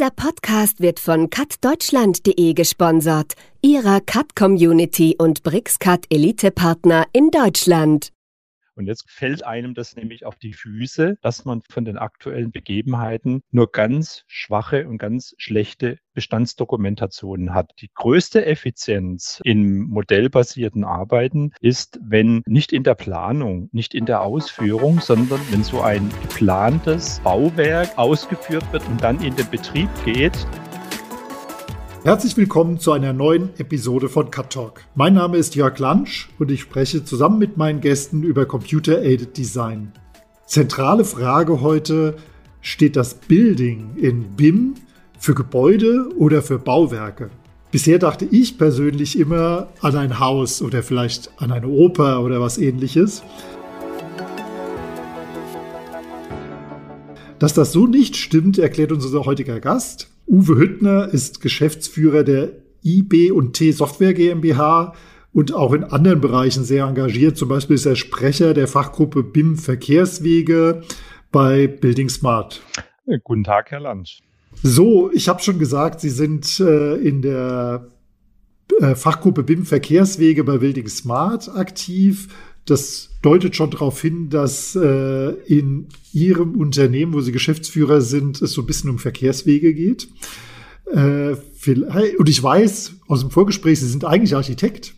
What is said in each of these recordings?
Dieser Podcast wird von cutdeutschland.de gesponsert, ihrer Cut-Community und BrixCut Elite-Partner in Deutschland. Und jetzt fällt einem das nämlich auf die Füße, dass man von den aktuellen Begebenheiten nur ganz schwache und ganz schlechte Bestandsdokumentationen hat. Die größte Effizienz im modellbasierten Arbeiten ist, wenn nicht in der Planung, nicht in der Ausführung, sondern wenn so ein geplantes Bauwerk ausgeführt wird und dann in den Betrieb geht, Herzlich willkommen zu einer neuen Episode von Cut Talk. Mein Name ist Jörg Lansch und ich spreche zusammen mit meinen Gästen über Computer-Aided Design. Zentrale Frage heute, steht das Building in BIM für Gebäude oder für Bauwerke? Bisher dachte ich persönlich immer an ein Haus oder vielleicht an eine Oper oder was ähnliches. Dass das so nicht stimmt, erklärt uns unser heutiger Gast. Uwe Hüttner ist Geschäftsführer der IB und T Software GmbH und auch in anderen Bereichen sehr engagiert. Zum Beispiel ist er Sprecher der Fachgruppe BIM Verkehrswege bei Building Smart. Guten Tag, Herr Lansch. So, ich habe schon gesagt, Sie sind äh, in der äh, Fachgruppe BIM Verkehrswege bei Building Smart aktiv. Das deutet schon darauf hin, dass äh, in Ihrem Unternehmen, wo Sie Geschäftsführer sind, es so ein bisschen um Verkehrswege geht. Äh, und ich weiß aus dem Vorgespräch, Sie sind eigentlich Architekt.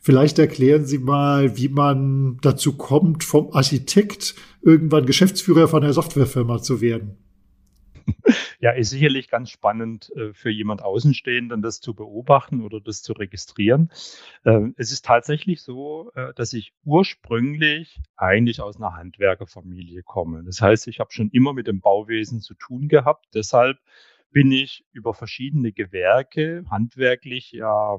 Vielleicht erklären Sie mal, wie man dazu kommt, vom Architekt irgendwann Geschäftsführer von einer Softwarefirma zu werden. ja, ist sicherlich ganz spannend äh, für jemand Außenstehenden, das zu beobachten oder das zu registrieren. Ähm, es ist tatsächlich so, äh, dass ich ursprünglich eigentlich aus einer Handwerkerfamilie komme. Das heißt, ich habe schon immer mit dem Bauwesen zu tun gehabt. Deshalb bin ich über verschiedene Gewerke handwerklich ja,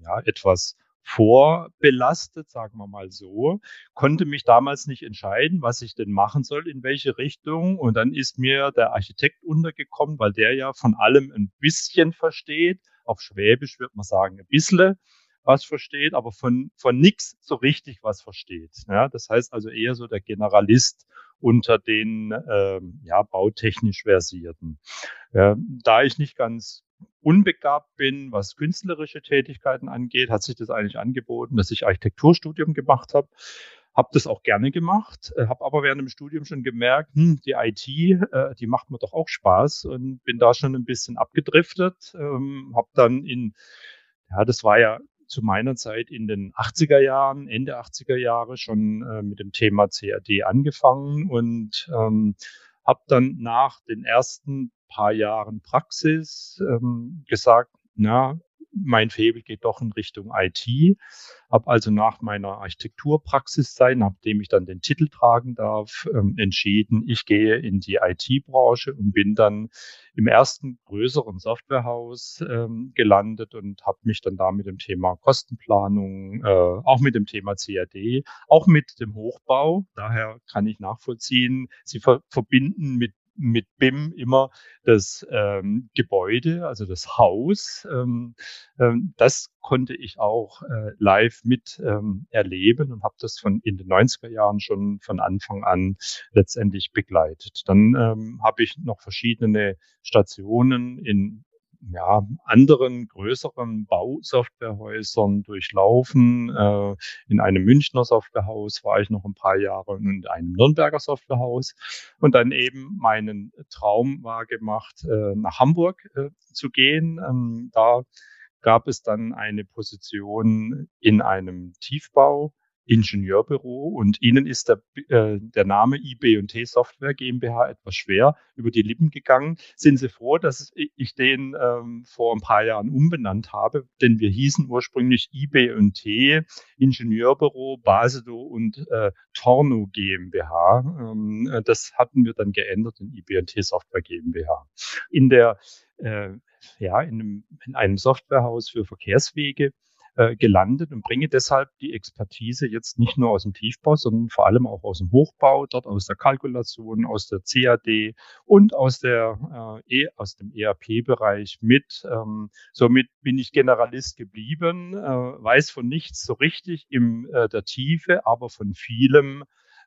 ja etwas vorbelastet, sagen wir mal so, konnte mich damals nicht entscheiden, was ich denn machen soll, in welche Richtung. Und dann ist mir der Architekt untergekommen, weil der ja von allem ein bisschen versteht. Auf Schwäbisch wird man sagen, ein bisschen was versteht, aber von, von nix so richtig was versteht. Ja, das heißt also eher so der Generalist unter den ähm, ja, bautechnisch Versierten. Äh, da ich nicht ganz unbegabt bin, was künstlerische Tätigkeiten angeht, hat sich das eigentlich angeboten, dass ich Architekturstudium gemacht habe. Habe das auch gerne gemacht, äh, habe aber während dem Studium schon gemerkt, hm, die IT, äh, die macht mir doch auch Spaß und bin da schon ein bisschen abgedriftet. Ähm, habe dann in, ja, das war ja zu meiner Zeit in den 80er Jahren, Ende 80er Jahre schon äh, mit dem Thema CAD angefangen und ähm, habe dann nach den ersten paar Jahren Praxis ähm, gesagt, na, mein Febel geht doch in Richtung IT. Habe also nach meiner Architekturpraxis sein, nachdem ich dann den Titel tragen darf, ähm, entschieden, ich gehe in die IT-Branche und bin dann im ersten größeren Softwarehaus ähm, gelandet und habe mich dann da mit dem Thema Kostenplanung, äh, auch mit dem Thema CAD, auch mit dem Hochbau, daher kann ich nachvollziehen, sie ver verbinden mit mit BIM immer das ähm, Gebäude, also das Haus. Ähm, ähm, das konnte ich auch äh, live mit ähm, erleben und habe das von in den 90er Jahren schon von Anfang an letztendlich begleitet. Dann ähm, habe ich noch verschiedene Stationen in ja, anderen größeren Bausoftwarehäusern durchlaufen. Äh, in einem Münchner Softwarehaus war ich noch ein paar Jahre und in einem Nürnberger Softwarehaus und dann eben meinen Traum war gemacht, äh, nach Hamburg äh, zu gehen. Ähm, da gab es dann eine Position in einem Tiefbau Ingenieurbüro und Ihnen ist der, äh, der Name IB&T Software GmbH etwas schwer über die Lippen gegangen. Sind Sie froh, dass ich den ähm, vor ein paar Jahren umbenannt habe? Denn wir hießen ursprünglich IB&T Ingenieurbüro Basedo und äh, Torno GmbH. Ähm, äh, das hatten wir dann geändert in IB&T Software GmbH. In der äh, ja, in einem, in einem Softwarehaus für Verkehrswege äh, gelandet und bringe deshalb die Expertise jetzt nicht nur aus dem Tiefbau, sondern vor allem auch aus dem Hochbau, dort aus der Kalkulation, aus der CAD und aus der äh, e, aus dem ERP-Bereich mit. Ähm, somit bin ich Generalist geblieben, äh, weiß von nichts so richtig in äh, der Tiefe, aber von vielem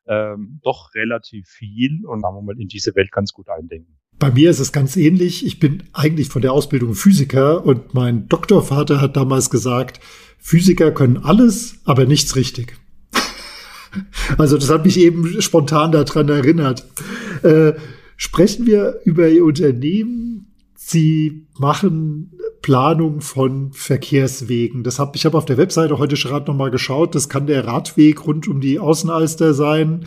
ähm, doch relativ viel und sagen wir mal in diese Welt ganz gut eindenken. Bei mir ist es ganz ähnlich. Ich bin eigentlich von der Ausbildung Physiker und mein Doktorvater hat damals gesagt, Physiker können alles, aber nichts richtig. also das hat mich eben spontan daran erinnert. Äh, sprechen wir über Ihr Unternehmen. Sie machen Planung von Verkehrswegen. Das hab, ich habe auf der Webseite heute gerade noch mal geschaut. Das kann der Radweg rund um die Außenalster sein,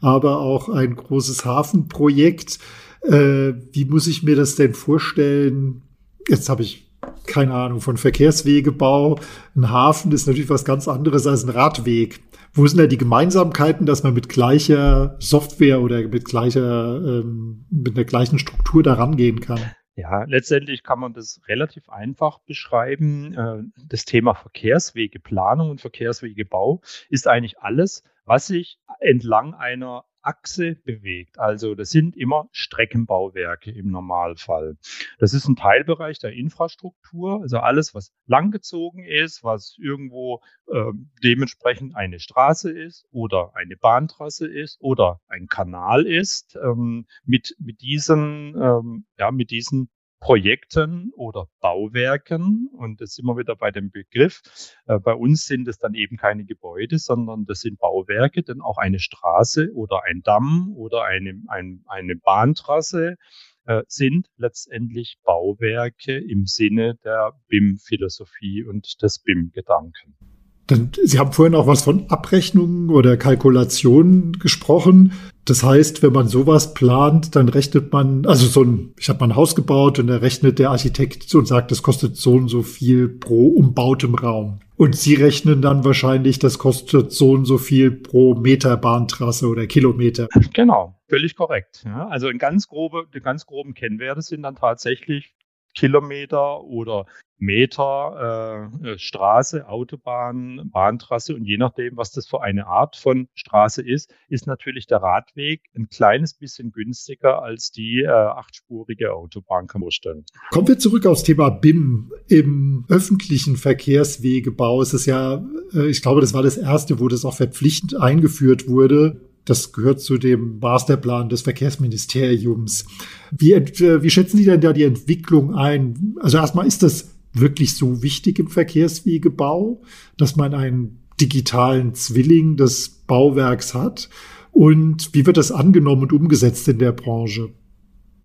aber auch ein großes Hafenprojekt. Äh, wie muss ich mir das denn vorstellen? Jetzt habe ich keine Ahnung von Verkehrswegebau. Ein Hafen ist natürlich was ganz anderes als ein Radweg. Wo sind da die Gemeinsamkeiten, dass man mit gleicher Software oder mit gleicher, ähm, mit der gleichen Struktur da rangehen kann? Ja, letztendlich kann man das relativ einfach beschreiben. Äh, das Thema Verkehrswegeplanung und Verkehrswegebau ist eigentlich alles, was sich entlang einer Achse bewegt. Also das sind immer Streckenbauwerke im Normalfall. Das ist ein Teilbereich der Infrastruktur, also alles, was langgezogen ist, was irgendwo äh, dementsprechend eine Straße ist oder eine Bahntrasse ist oder ein Kanal ist. Ähm, mit, mit diesen, ähm, ja, mit diesen Projekten oder Bauwerken. Und das sind wir wieder bei dem Begriff. Äh, bei uns sind es dann eben keine Gebäude, sondern das sind Bauwerke, denn auch eine Straße oder ein Damm oder eine, ein, eine Bahntrasse äh, sind letztendlich Bauwerke im Sinne der BIM-Philosophie und des BIM-Gedanken. Dann, Sie haben vorhin auch was von Abrechnungen oder Kalkulationen gesprochen. Das heißt, wenn man sowas plant, dann rechnet man, also so ein, ich habe mal ein Haus gebaut und da rechnet der Architekt und sagt, das kostet so und so viel pro umbautem Raum. Und Sie rechnen dann wahrscheinlich, das kostet so und so viel pro Meter Bahntrasse oder Kilometer. Genau, völlig korrekt. Ja, also in ganz grobe, die ganz groben Kennwerte sind dann tatsächlich Kilometer oder Meter äh, äh, Straße, Autobahn, Bahntrasse und je nachdem, was das für eine Art von Straße ist, ist natürlich der Radweg ein kleines bisschen günstiger als die äh, achtspurige Autobahn, kann man stellen. Kommen wir zurück aufs Thema BIM. Im öffentlichen Verkehrswegebau ist es ja, äh, ich glaube, das war das erste, wo das auch verpflichtend eingeführt wurde. Das gehört zu dem Masterplan des Verkehrsministeriums. Wie, äh, wie schätzen Sie denn da die Entwicklung ein? Also erstmal ist das wirklich so wichtig im Verkehrswegebau, dass man einen digitalen Zwilling des Bauwerks hat? Und wie wird das angenommen und umgesetzt in der Branche?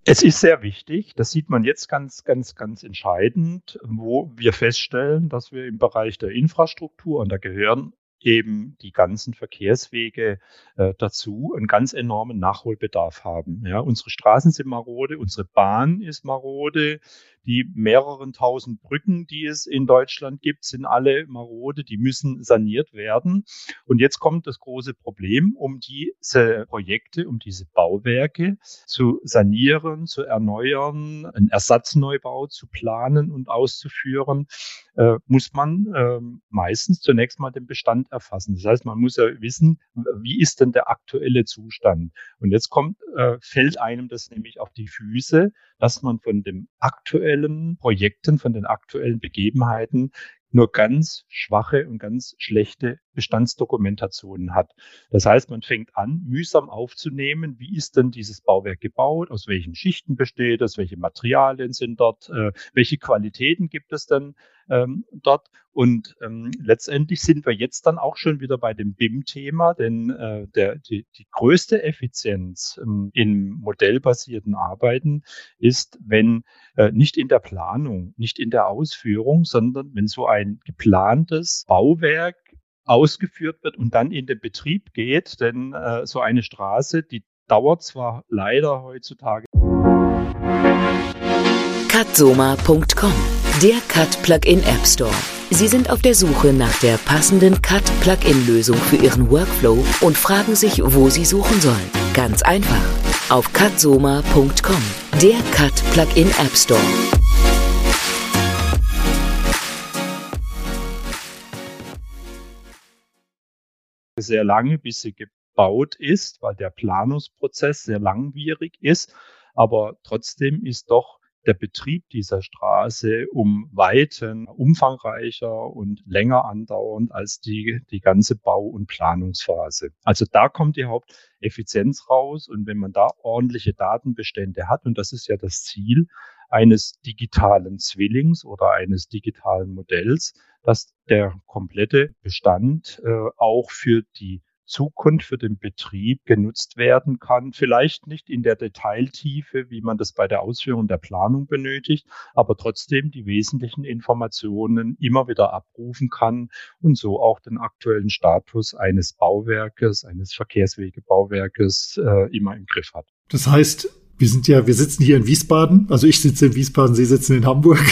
Es ist sehr wichtig. Das sieht man jetzt ganz, ganz, ganz entscheidend, wo wir feststellen, dass wir im Bereich der Infrastruktur, und da gehören eben die ganzen Verkehrswege äh, dazu einen ganz enormen Nachholbedarf haben. Ja, unsere Straßen sind marode, unsere Bahn ist marode, die mehreren tausend Brücken, die es in Deutschland gibt, sind alle marode, die müssen saniert werden. Und jetzt kommt das große Problem, um diese Projekte, um diese Bauwerke zu sanieren, zu erneuern, einen Ersatzneubau zu planen und auszuführen, äh, muss man äh, meistens zunächst mal den Bestand erfassen. Das heißt, man muss ja wissen, wie ist denn der aktuelle Zustand? Und jetzt kommt, äh, fällt einem das nämlich auf die Füße, dass man von den aktuellen Projekten, von den aktuellen Begebenheiten nur ganz schwache und ganz schlechte Bestandsdokumentationen hat. Das heißt, man fängt an, mühsam aufzunehmen, wie ist denn dieses Bauwerk gebaut, aus welchen Schichten besteht es, welche Materialien sind dort, äh, welche Qualitäten gibt es denn ähm, dort. Und ähm, letztendlich sind wir jetzt dann auch schon wieder bei dem BIM-Thema, denn äh, der, die, die größte Effizienz ähm, in modellbasierten Arbeiten ist, wenn äh, nicht in der Planung, nicht in der Ausführung, sondern wenn so ein geplantes Bauwerk ausgeführt wird und dann in den Betrieb geht. Denn äh, so eine Straße, die dauert zwar leider heutzutage. Cutsoma.com, der Cut Plugin App Store. Sie sind auf der Suche nach der passenden Cut-Plugin-Lösung für Ihren Workflow und fragen sich, wo Sie suchen sollen. Ganz einfach. Auf cutsoma.com, der Cut-Plugin App Store. sehr lange, bis sie gebaut ist, weil der Planungsprozess sehr langwierig ist. Aber trotzdem ist doch der Betrieb dieser Straße um Weiten umfangreicher und länger andauernd als die, die ganze Bau- und Planungsphase. Also da kommt die Haupteffizienz raus. Und wenn man da ordentliche Datenbestände hat, und das ist ja das Ziel eines digitalen Zwillings oder eines digitalen Modells, dass der komplette Bestand äh, auch für die Zukunft für den Betrieb genutzt werden kann. Vielleicht nicht in der Detailtiefe, wie man das bei der Ausführung der Planung benötigt, aber trotzdem die wesentlichen Informationen immer wieder abrufen kann und so auch den aktuellen Status eines Bauwerkes, eines Verkehrswegebauwerkes äh, immer im Griff hat. Das heißt, wir sind ja, wir sitzen hier in Wiesbaden, also ich sitze in Wiesbaden, Sie sitzen in Hamburg.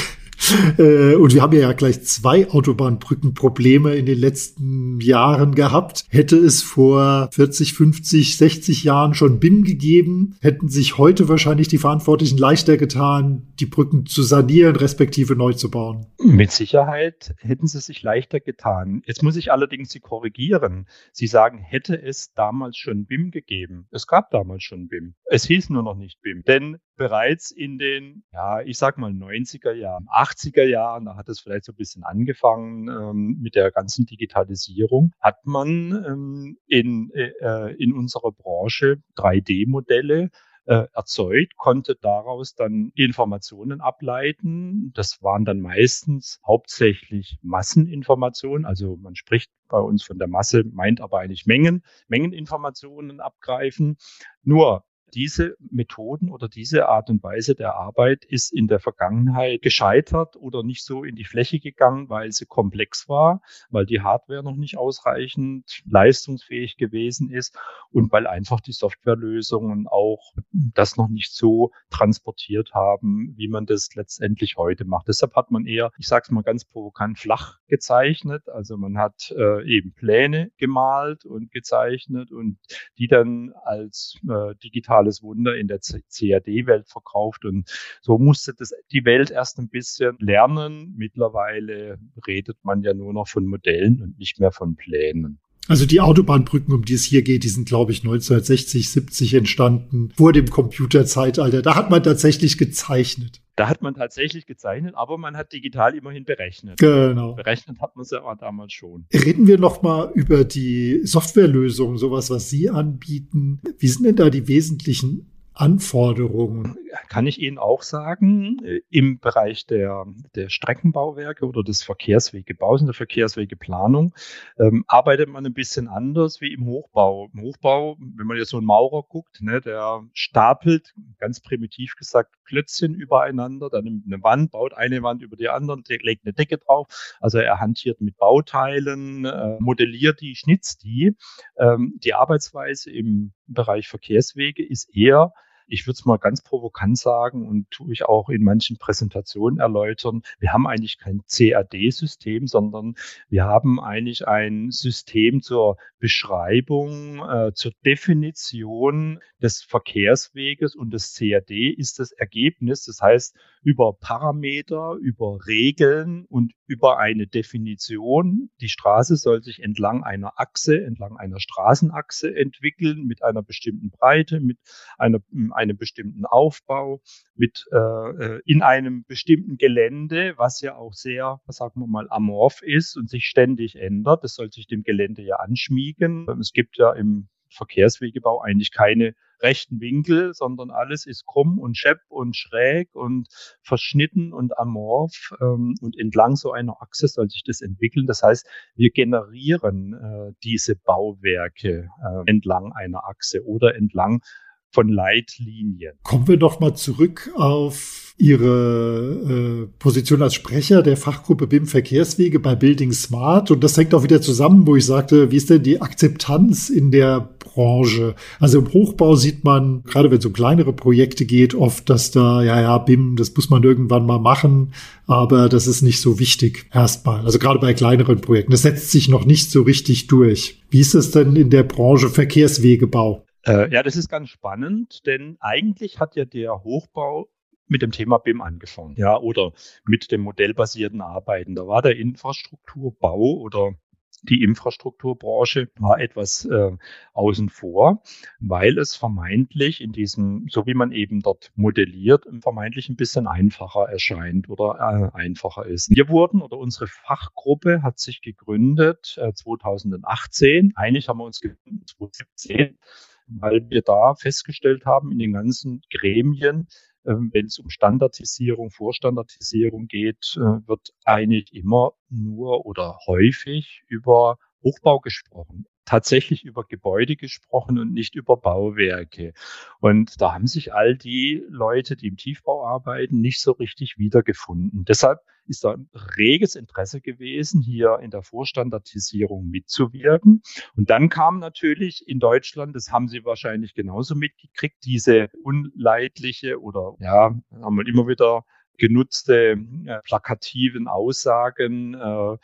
Äh, und wir haben ja gleich zwei Autobahnbrückenprobleme in den letzten Jahren gehabt. Hätte es vor 40, 50, 60 Jahren schon BIM gegeben, hätten sich heute wahrscheinlich die Verantwortlichen leichter getan, die Brücken zu sanieren, respektive neu zu bauen. Mit Sicherheit hätten sie sich leichter getan. Jetzt muss ich allerdings Sie korrigieren. Sie sagen, hätte es damals schon BIM gegeben. Es gab damals schon BIM. Es hieß nur noch nicht BIM. Denn bereits in den, ja, ich sag mal 90er Jahren, 80er Jahren, da hat es vielleicht so ein bisschen angefangen ähm, mit der ganzen Digitalisierung, hat man ähm, in, äh, in unserer Branche 3D-Modelle äh, erzeugt, konnte daraus dann Informationen ableiten. Das waren dann meistens hauptsächlich Masseninformationen. Also man spricht bei uns von der Masse, meint aber eigentlich Mengen, Mengeninformationen abgreifen. Nur diese Methoden oder diese Art und Weise der Arbeit ist in der Vergangenheit gescheitert oder nicht so in die Fläche gegangen, weil sie komplex war, weil die Hardware noch nicht ausreichend leistungsfähig gewesen ist und weil einfach die Softwarelösungen auch das noch nicht so transportiert haben, wie man das letztendlich heute macht. Deshalb hat man eher, ich sage es mal ganz provokant, flach gezeichnet. Also man hat äh, eben Pläne gemalt und gezeichnet und die dann als äh, digitale digitales Wunder in der CAD-Welt verkauft. Und so musste das die Welt erst ein bisschen lernen. Mittlerweile redet man ja nur noch von Modellen und nicht mehr von Plänen. Also die Autobahnbrücken, um die es hier geht, die sind, glaube ich, 1960, 70 entstanden, vor dem Computerzeitalter. Da hat man tatsächlich gezeichnet. Da hat man tatsächlich gezeichnet, aber man hat digital immerhin berechnet. Genau. Berechnet hat man es ja damals schon. Reden wir noch mal über die Softwarelösung, sowas, was Sie anbieten. Wie sind denn da die wesentlichen Anforderungen? Kann ich Ihnen auch sagen, äh, im Bereich der, der Streckenbauwerke oder des Verkehrswegebaus und der Verkehrswegeplanung ähm, arbeitet man ein bisschen anders wie im Hochbau. Im Hochbau, wenn man jetzt so einen Maurer guckt, ne, der stapelt, ganz primitiv gesagt, Klötzchen übereinander, dann nimmt eine Wand, baut eine Wand über die andere, legt eine Decke drauf. Also er hantiert mit Bauteilen, äh, modelliert die, schnitzt die. Ähm, die Arbeitsweise im Bereich Verkehrswege ist eher ich würde es mal ganz provokant sagen und tue ich auch in manchen Präsentationen erläutern, wir haben eigentlich kein CAD-System, sondern wir haben eigentlich ein System zur Beschreibung, äh, zur Definition des Verkehrsweges und das CAD ist das Ergebnis. Das heißt, über Parameter, über Regeln und über eine Definition. Die Straße soll sich entlang einer Achse, entlang einer Straßenachse entwickeln mit einer bestimmten Breite, mit einer, einem bestimmten Aufbau, mit äh, äh in einem bestimmten Gelände, was ja auch sehr, sagen wir mal, amorph ist und sich ständig ändert. Das soll sich dem Gelände ja anschmiegen. Es gibt ja im Verkehrswegebau eigentlich keine rechten Winkel, sondern alles ist krumm und schepp und schräg und verschnitten und amorph. Ähm, und entlang so einer Achse soll sich das entwickeln. Das heißt, wir generieren äh, diese Bauwerke äh, entlang einer Achse oder entlang von Leitlinien. Kommen wir doch mal zurück auf Ihre äh, Position als Sprecher der Fachgruppe BIM Verkehrswege bei Building Smart. Und das hängt auch wieder zusammen, wo ich sagte, wie ist denn die Akzeptanz in der Branche? Also im Hochbau sieht man, gerade wenn es um kleinere Projekte geht, oft, dass da, ja, ja, BIM, das muss man irgendwann mal machen, aber das ist nicht so wichtig erstmal. Also gerade bei kleineren Projekten. Das setzt sich noch nicht so richtig durch. Wie ist es denn in der Branche Verkehrswegebau? Äh, ja, das ist ganz spannend, denn eigentlich hat ja der Hochbau mit dem Thema BIM angefangen, ja, oder mit dem modellbasierten Arbeiten. Da war der Infrastrukturbau oder Die Infrastrukturbranche war etwas äh, außen vor, weil es vermeintlich in diesem, so wie man eben dort modelliert, vermeintlich ein bisschen einfacher erscheint oder äh, einfacher ist. Wir wurden oder unsere Fachgruppe hat sich gegründet äh, 2018. Eigentlich haben wir uns gegründet 2017 weil wir da festgestellt haben in den ganzen Gremien, ähm, wenn es um Standardisierung, Vorstandardisierung geht, äh, wird eigentlich immer nur oder häufig über Hochbau gesprochen tatsächlich über Gebäude gesprochen und nicht über Bauwerke. Und da haben sich all die Leute, die im Tiefbau arbeiten, nicht so richtig wiedergefunden. Deshalb ist da ein reges Interesse gewesen, hier in der Vorstandardisierung mitzuwirken. Und dann kam natürlich in Deutschland, das haben Sie wahrscheinlich genauso mitgekriegt, diese unleidliche oder ja, haben wir immer wieder genutzte äh, plakativen Aussagen, äh,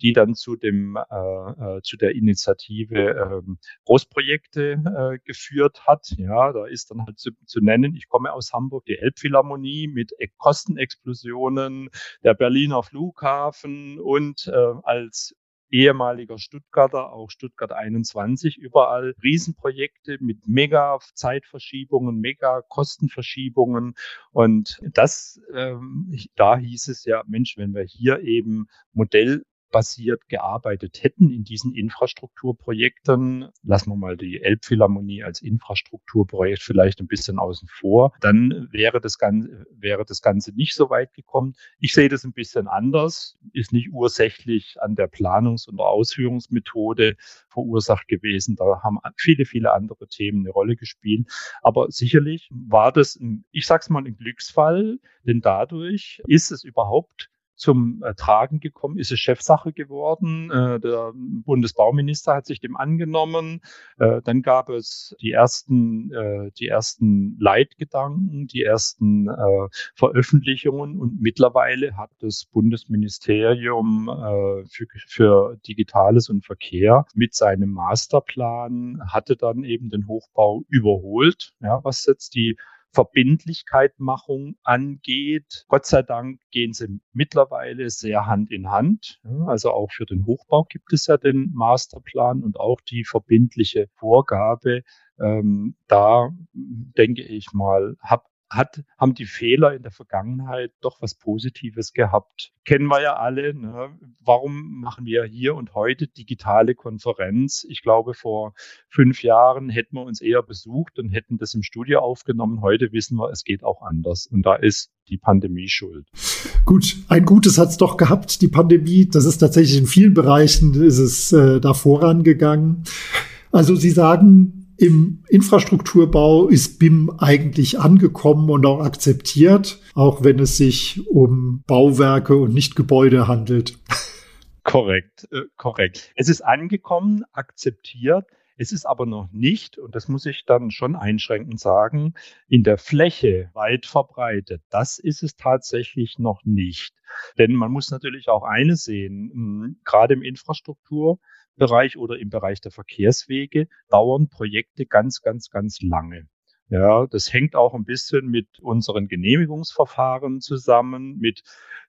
die dann zu dem äh, äh, zu der Initiative ähm, Großprojekte äh, geführt hat. Ja, da ist dann halt zu, zu nennen, ich komme aus Hamburg, die Elbphilharmonie mit e-, Kostenexplosionen, der Berliner Flughafen und äh, als ehemaliger Stuttgarter, auch Stuttgart 21, überall Riesenprojekte mit mega Zeitverschiebungen, mega Kostenverschiebungen. Und das, ähm, da hieß es ja, Mensch, wenn wir hier eben Modell basiert gearbeitet hätten in diesen Infrastrukturprojekten, lassen wir mal die Elbphilharmonie als Infrastrukturprojekt vielleicht ein bisschen außen vor, dann wäre das Ganze, wäre das Ganze nicht so weit gekommen. Ich sehe das ein bisschen anders, ist nicht ursächlich an der Planungs- und Ausführungsmethode verursacht gewesen. Da haben viele, viele andere Themen eine Rolle gespielt. Aber sicherlich war das, ein, ich sag's mal, ein Glücksfall, denn dadurch ist es überhaupt zum äh, Tragen gekommen, ist es Chefsache geworden. Äh, der Bundesbauminister hat sich dem angenommen. Äh, dann gab es die ersten, äh, die ersten Leitgedanken, die ersten äh, Veröffentlichungen und mittlerweile hat das Bundesministerium äh, für, für Digitales und Verkehr mit seinem Masterplan hatte dann eben den Hochbau überholt, ja, was jetzt die Verbindlichkeitmachung angeht. Gott sei Dank gehen sie mittlerweile sehr Hand in Hand. Also auch für den Hochbau gibt es ja den Masterplan und auch die verbindliche Vorgabe. Ähm, da denke ich mal, habe hat, haben die Fehler in der Vergangenheit doch was Positives gehabt. Kennen wir ja alle. Ne? Warum machen wir hier und heute digitale Konferenz? Ich glaube, vor fünf Jahren hätten wir uns eher besucht und hätten das im Studio aufgenommen. Heute wissen wir, es geht auch anders. Und da ist die Pandemie schuld. Gut, ein Gutes hat es doch gehabt, die Pandemie. Das ist tatsächlich in vielen Bereichen ist es äh, da vorangegangen. Also Sie sagen, im Infrastrukturbau ist BIM eigentlich angekommen und auch akzeptiert, auch wenn es sich um Bauwerke und nicht Gebäude handelt. Korrekt, äh, korrekt. Es ist angekommen, akzeptiert. Es ist aber noch nicht, und das muss ich dann schon einschränkend sagen, in der Fläche weit verbreitet. Das ist es tatsächlich noch nicht. Denn man muss natürlich auch eines sehen, gerade im Infrastruktur, Bereich oder im Bereich der Verkehrswege dauern Projekte ganz, ganz, ganz lange. Ja, das hängt auch ein bisschen mit unseren Genehmigungsverfahren zusammen, mit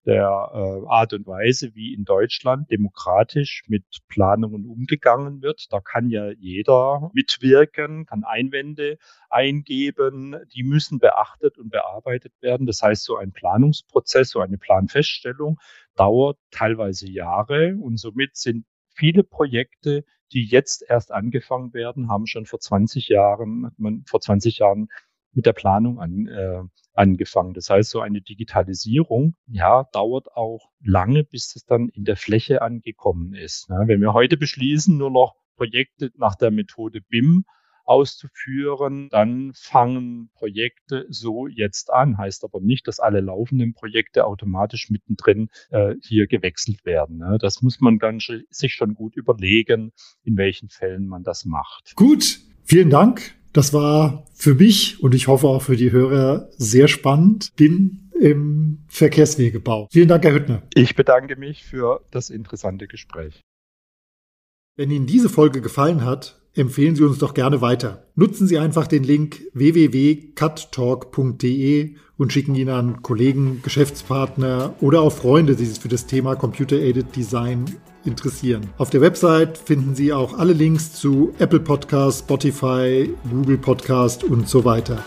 der äh, Art und Weise, wie in Deutschland demokratisch mit Planungen umgegangen wird. Da kann ja jeder mitwirken, kann Einwände eingeben. Die müssen beachtet und bearbeitet werden. Das heißt, so ein Planungsprozess, so eine Planfeststellung dauert teilweise Jahre und somit sind viele Projekte, die jetzt erst angefangen werden, haben schon vor 20 Jahren, man vor 20 Jahren mit der Planung an, äh, angefangen. Das heißt, so eine Digitalisierung, ja, dauert auch lange, bis es dann in der Fläche angekommen ist. Ne? Wenn wir heute beschließen, nur noch Projekte nach der Methode BIM auszuführen, dann fangen Projekte so jetzt an. Heißt aber nicht, dass alle laufenden Projekte automatisch mittendrin äh, hier gewechselt werden. Ne? Das muss man dann sich schon gut überlegen, in welchen Fällen man das macht. Gut, vielen Dank. Das war für mich und ich hoffe auch für die Hörer sehr spannend. Bin im Verkehrswegebau. Vielen Dank, Herr Hüttner. Ich bedanke mich für das interessante Gespräch. Wenn Ihnen diese Folge gefallen hat, empfehlen Sie uns doch gerne weiter. Nutzen Sie einfach den Link www.cuttalk.de und schicken ihn an Kollegen, Geschäftspartner oder auch Freunde, die sich für das Thema Computer-Aided Design interessieren. Auf der Website finden Sie auch alle Links zu Apple Podcast, Spotify, Google Podcast und so weiter.